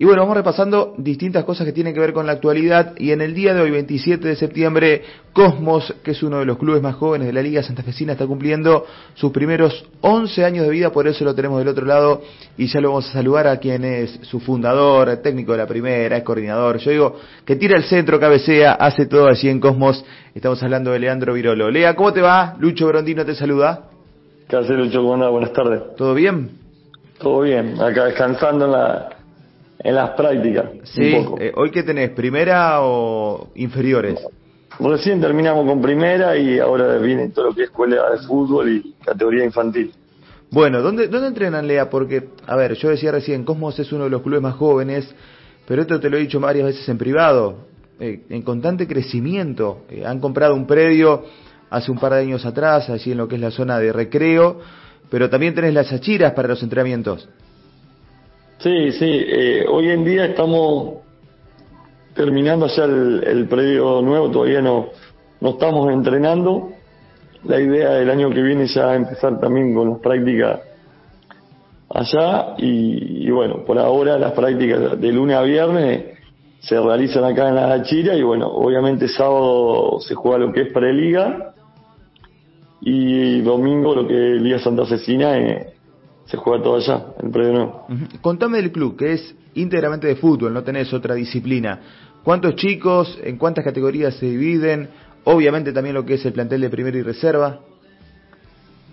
Y bueno, vamos repasando distintas cosas que tienen que ver con la actualidad y en el día de hoy, 27 de septiembre, Cosmos, que es uno de los clubes más jóvenes de la Liga Santafesina, está cumpliendo sus primeros 11 años de vida, por eso lo tenemos del otro lado y ya lo vamos a saludar a quien es su fundador, técnico de la primera, es coordinador, yo digo, que tira el centro, cabecea, hace todo allí en Cosmos. Estamos hablando de Leandro Virolo. Lea, ¿cómo te va? Lucho Brondino te saluda. ¿Qué haces, Lucho? Buenas tardes. ¿Todo bien? Todo bien, acá descansando en la en las prácticas. Sí, eh, ¿hoy qué tenés? ¿Primera o inferiores? Recién terminamos con primera y ahora viene todo lo que es escuela de fútbol y categoría infantil. Bueno, ¿dónde, ¿dónde entrenan, Lea? Porque, a ver, yo decía recién, Cosmos es uno de los clubes más jóvenes, pero esto te lo he dicho varias veces en privado, eh, en constante crecimiento. Eh, han comprado un predio hace un par de años atrás, allí en lo que es la zona de recreo, pero también tenés las achiras para los entrenamientos. Sí, sí. Eh, hoy en día estamos terminando ya el, el, predio nuevo, todavía no, no estamos entrenando. La idea del año que viene ya empezar también con las prácticas allá y, bueno, por ahora las prácticas de lunes a viernes se realizan acá en la Chira y bueno, obviamente sábado se juega lo que es preliga y domingo lo que es Liga Santa Cecina eh, se juega todo allá, en el predio nuevo. Contame del club, que es íntegramente de fútbol, no tenés otra disciplina. ¿Cuántos chicos, en cuántas categorías se dividen? Obviamente también lo que es el plantel de primera y reserva.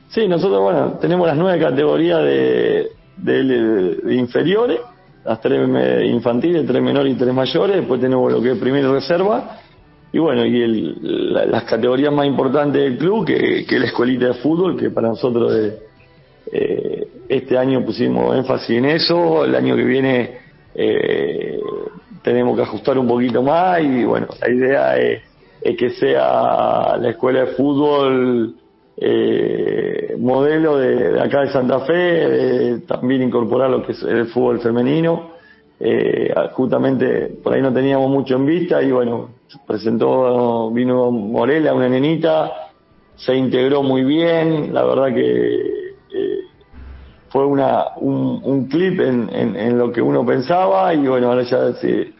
Sí, nosotros, bueno, tenemos las nueve categorías de, de, inferiores, las tres infantiles, tres menores y tres mayores, después tenemos lo que es primera y reserva, y bueno, y el, las categorías más importantes del club, que, que es la escuelita de fútbol, que para nosotros es, eh, este año pusimos énfasis en eso, el año que viene eh, tenemos que ajustar un poquito más y bueno, la idea es, que sea la escuela de fútbol eh, modelo de, acá de Santa Fe, también incorporar lo que es el fútbol femenino. Eh, justamente por ahí no teníamos mucho en vista y bueno, presentó, vino Morela, una nenita, se integró muy bien, la verdad que fue una, un, clip en, en, lo que uno pensaba y bueno, ahora ya se,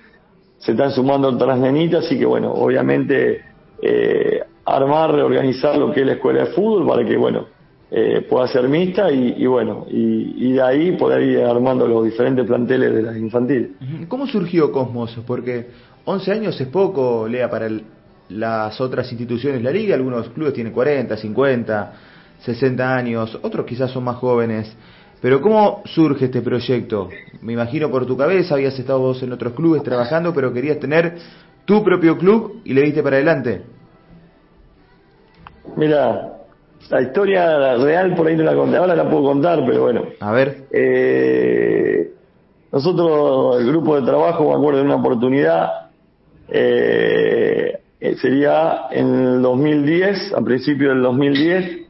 se están sumando otras nenitas, así que bueno, obviamente eh, armar, reorganizar lo que es la escuela de fútbol para que bueno, eh, pueda ser mixta y, bueno, y, de ahí poder ir armando los diferentes planteles de las infantiles. ¿Cómo surgió Cosmos? Porque 11 años es poco, Lea, para las otras instituciones la liga, algunos clubes tienen 40, 50, 60 años, otros quizás son más jóvenes. Pero ¿cómo surge este proyecto? Me imagino por tu cabeza, habías estado vos en otros clubes trabajando, pero querías tener tu propio club y le diste para adelante. Mira, la historia real por ahí no la conté, ahora la puedo contar, pero bueno. A ver. Eh, nosotros, el grupo de trabajo, me acuerdo de una oportunidad, eh, sería en el 2010, a principios del 2010,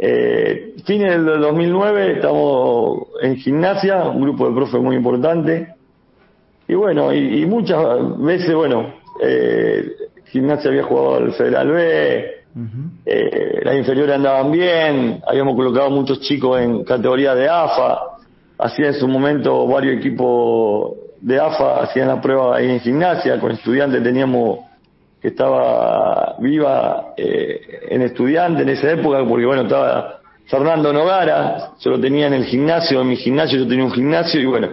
eh, fines del 2009 estamos en gimnasia, un grupo de profes muy importante. Y bueno, y, muchas veces, bueno, eh, gimnasia había jugado al Federal B, eh, las inferiores andaban bien, habíamos colocado muchos chicos en categoría de AFA, hacía en su momento varios equipos de AFA, hacían la prueba ahí en gimnasia, con estudiantes teníamos que estaba viva eh, en estudiante en esa época, porque bueno, estaba Fernando Nogara, yo lo tenía en el gimnasio, en mi gimnasio yo tenía un gimnasio y bueno,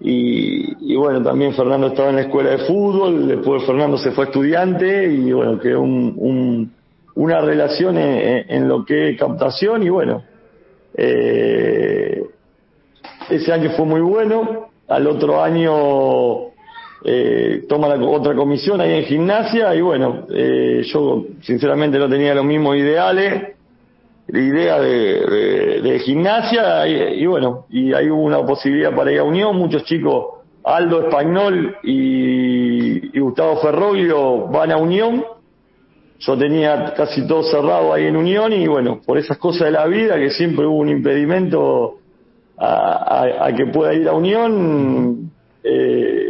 y, bueno, también Fernando estaba en la escuela de fútbol, después Fernando se fue estudiante y bueno, quedó un, una relación en, lo que es captación y bueno, eh, ese año fue muy bueno, al otro año eh, toma la otra comisión ahí en gimnasia y bueno, eh, yo sinceramente no tenía los mismos ideales, la idea de, gimnasia y, bueno, y hay una posibilidad para ir a Unión, muchos chicos, Aldo Español y, y Gustavo Ferroglio van a Unión, yo tenía casi todo cerrado ahí en Unión y bueno, por esas cosas de la vida que siempre hubo un impedimento a, que pueda ir a Unión, eh,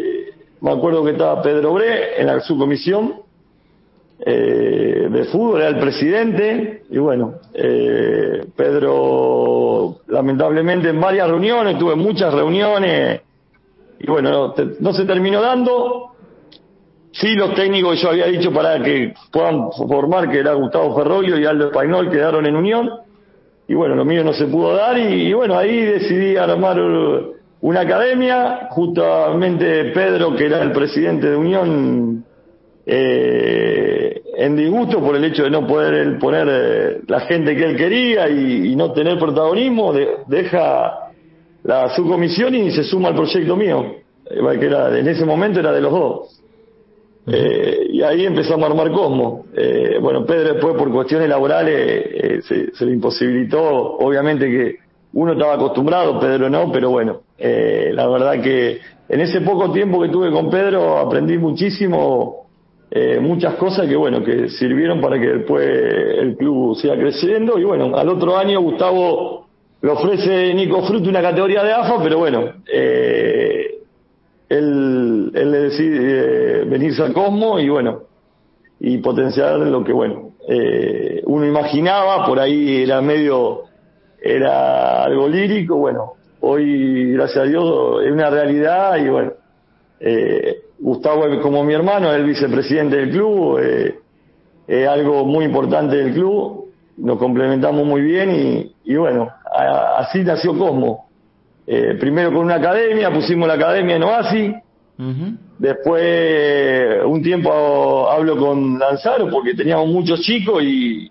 me acuerdo que estaba Pedro Bre en la subcomisión eh, de fútbol, era el presidente, y bueno, eh, Pedro, lamentablemente en varias reuniones, tuve muchas reuniones, y bueno, no se terminó dando. Sí, los técnicos yo había dicho para que puedan formar, que era Gustavo Ferroglio y Aldo Español, quedaron en unión. Y bueno, lo mío no se pudo dar y, bueno, ahí decidí armar una academia. Justamente Pedro, que era el presidente de Unión, eh, en disgusto por el hecho de no poder poner eh, la gente que él quería y, no tener protagonismo, deja la subcomisión y se suma al proyecto mío, eh, que era, en ese momento era de los dos. Eh, y ahí empezamos a armar Cosmo. Eh, bueno, Pedro después por cuestiones laborales eh, se, se, le imposibilitó, obviamente que uno estaba acostumbrado, Pedro no, pero bueno, eh, la verdad que en ese poco tiempo que tuve con Pedro aprendí muchísimo, muchas cosas que bueno, que sirvieron para que después el club siga creciendo. Y bueno, al otro año Gustavo le ofrece Nico Fruto una categoría de AFA, pero bueno, eh, él, él le decide eh, venirse a Cosmo y bueno, y potenciar lo que bueno, eh, uno imaginaba, por ahí era medio, era algo lírico, bueno, hoy gracias a Dios es una realidad y bueno, eh, Gustavo como mi hermano, es el vicepresidente del club, eh, es algo muy importante del club, nos complementamos muy bien y, y bueno, así nació Cosmo. Eh, primero con una academia, pusimos la academia en Oasis. Después, un tiempo hablo con Lanzaro porque teníamos muchos chicos y,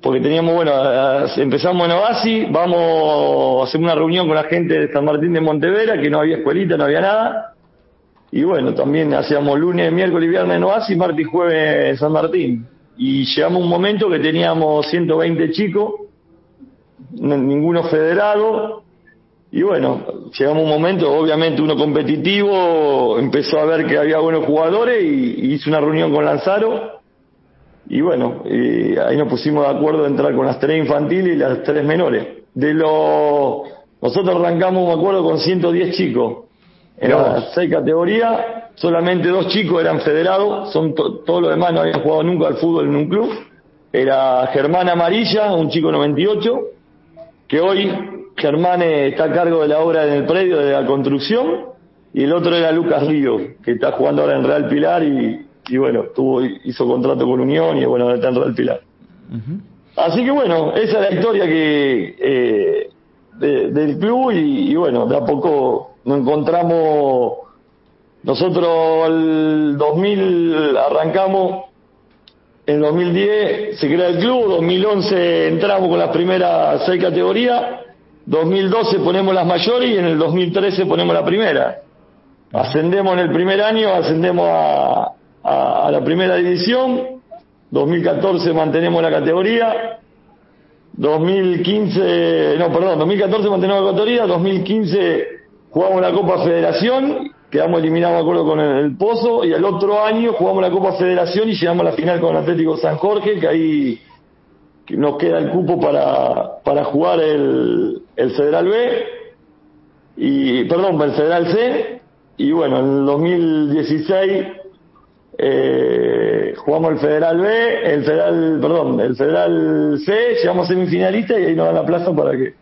porque teníamos, bueno, empezamos en Oasis, vamos a hacer una reunión con la gente de San Martín de Montevera, que no había escuelita, no había nada. Y bueno, también hacíamos lunes, miércoles y viernes en Oasis, martes y jueves en San Martín. Y llegamos un momento que teníamos 120 chicos ninguno federado. Y bueno, llegamos un momento, obviamente uno competitivo, empezó a ver que había buenos jugadores y, hizo una reunión con Lanzaro. Y bueno, ahí nos pusimos de acuerdo de entrar con las tres infantiles y las tres menores. De los, nosotros arrancamos, me acuerdo, con 110 chicos. En las seis categorías, solamente dos chicos eran federados, son todos los demás no habían jugado nunca al fútbol en un club. Era Germán Amarilla, un chico 98, que hoy Germán está a cargo de la obra en el predio de la construcción y el otro era Lucas Río, que está jugando ahora en Real Pilar y, bueno, tuvo, hizo contrato con Unión y bueno, está en Real Pilar. Así que bueno, esa es la historia que eh, del club y, bueno, de a poco nos encontramos, nosotros el 2000 arrancamos en 2010 se crea el club, 2011 entramos con las primeras seis categorías, 2012 ponemos las mayores y en el 2013 ponemos la primera. Ascendemos en el primer año, ascendemos a, a, la primera división, 2014 mantenemos la categoría, 2015, no, perdón, 2014 mantenemos la categoría, 2015 jugamos la Copa Federación quedamos eliminados, de acuerdo, con el, Pozo, y el otro año jugamos la Copa Federación y llegamos a la final con el Atlético San Jorge, que ahí nos queda el cupo para, para jugar el, el Federal B, y, perdón, el Federal C, y bueno, en el 2016 eh, jugamos el Federal B, el Federal, perdón, el Federal C, llegamos a semifinalista y ahí nos dan la plaza para que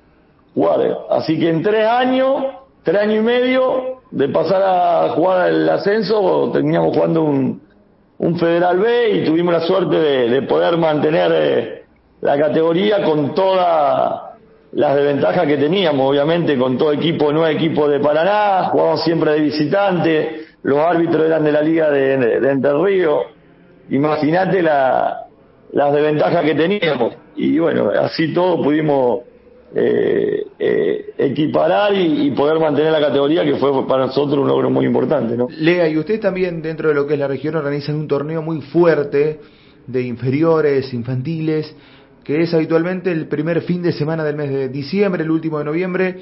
jugar. Así que en tres años, tres años y medio, de pasar a jugar el ascenso, teníamos jugando un, un Federal B y tuvimos la suerte de, poder mantener eh, la categoría con todas las desventajas que teníamos, obviamente con todo equipo, no equipo de Paraná, jugábamos siempre de visitante, los árbitros eran de la liga de, de, Entre Ríos, imagínate la, las desventajas que teníamos y bueno, así todo pudimos eh, eh, equiparar y, poder mantener la categoría que fue para nosotros un logro muy importante. ¿no? Lea, y usted también dentro de lo que es la región organizan un torneo muy fuerte de inferiores, infantiles, que es habitualmente el primer fin de semana del mes de diciembre, el último de noviembre.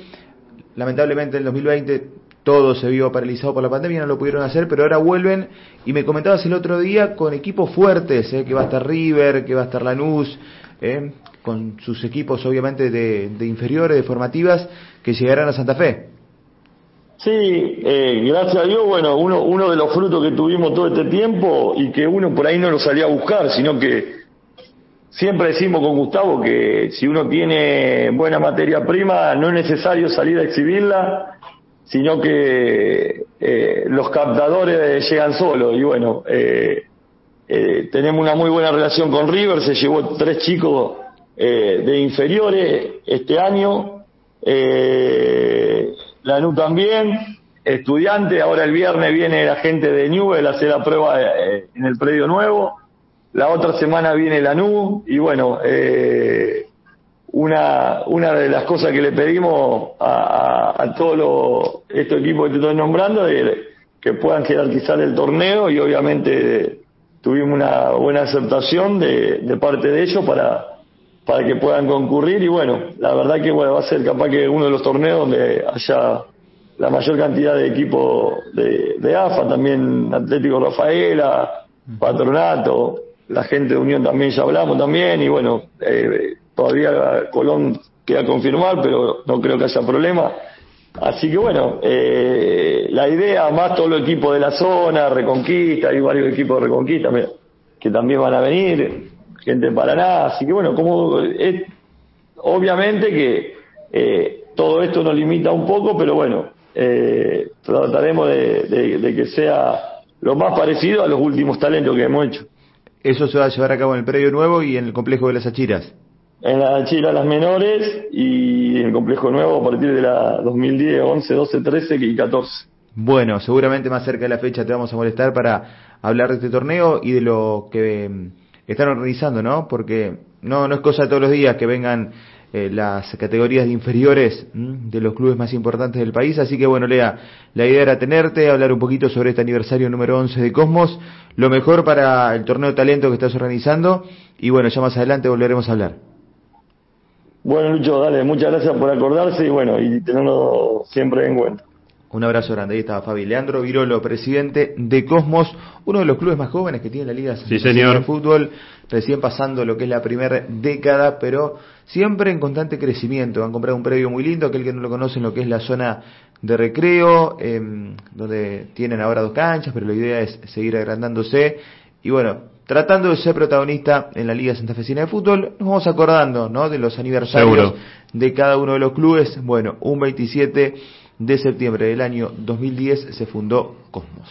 Lamentablemente en el 2020 todo se vio paralizado por la pandemia, no lo pudieron hacer, pero ahora vuelven. Y me comentabas el otro día con equipos fuertes, eh, que va a estar River, que va a estar Lanús, eh, con sus equipos obviamente de, inferiores, de formativas, que llegarán a Santa Fe. Sí, eh, gracias a Dios, bueno, uno, uno de los frutos que tuvimos todo este tiempo y que uno por ahí no lo salía a buscar, sino que siempre decimos con Gustavo que si uno tiene buena materia prima, no es necesario salir a exhibirla, sino que eh, los captadores llegan solos. Y bueno, eh, eh, tenemos una muy buena relación con River, se llevó tres chicos eh, de inferiores este año, eh, Lanú también, estudiante, ahora el viernes viene la gente de Newell a hacer la prueba en el predio nuevo, la otra semana viene Lanú y bueno, eh, una, una de las cosas que le pedimos a, a, a todos estos equipos que te estoy nombrando es que puedan jerarquizar el torneo y obviamente tuvimos una buena aceptación de, de parte de ellos para, para que puedan concurrir. Y bueno, la verdad que bueno, va a ser capaz que uno de los torneos donde haya la mayor cantidad de equipos de, de AFA, también Atlético Rafaela, Patronato, la gente de Unión también ya hablamos también y bueno, eh, todavía Colón queda confirmar, pero no creo que haya problema. Así que bueno, eh, la idea, más todo el equipo de la zona, Reconquista, hay varios equipos de Reconquista que también van a venir, gente de Paraná, así que bueno, como es, obviamente que eh, todo esto nos limita un poco, pero bueno, eh, trataremos de, de, de que sea lo más parecido a los últimos talentos que hemos hecho. Eso se va a llevar a cabo en el predio nuevo y en el complejo de las Achiras. En la Achira las menores y en el complejo nuevo a partir de la 2010, 11, 12, 13 y 14. Bueno, seguramente más cerca de la fecha te vamos a molestar para hablar de este torneo y de lo que mm, están organizando, ¿no? Porque no, no es cosa de todos los días que vengan eh, las categorías de inferiores de los clubes más importantes del país. Así que bueno, Lea, la idea era tenerte, hablar un poquito sobre este aniversario número 11 de Cosmos, lo mejor para el torneo de talento que estás organizando y bueno, ya más adelante volveremos a hablar. Bueno, Lucho, dale, muchas gracias por acordarse y bueno, y tenerlo siempre en cuenta. Un abrazo grande. Ahí estaba Fabi Leandro Virolo, presidente de Cosmos, uno de los clubes más jóvenes que tiene la Liga sí, señor. de Fútbol, recién pasando lo que es la primera década, pero siempre en constante crecimiento. Han comprado un predio muy lindo, aquel que no lo conocen, lo que es la zona de recreo, eh, donde tienen ahora dos canchas, pero la idea es seguir agrandándose. Y bueno, tratando de ser protagonista en la Liga Santafesina de Fútbol, nos vamos acordando ¿no? de los aniversarios Seguro. de cada uno de los clubes. Bueno, un 27 de septiembre del año 2010 se fundó Cosmos.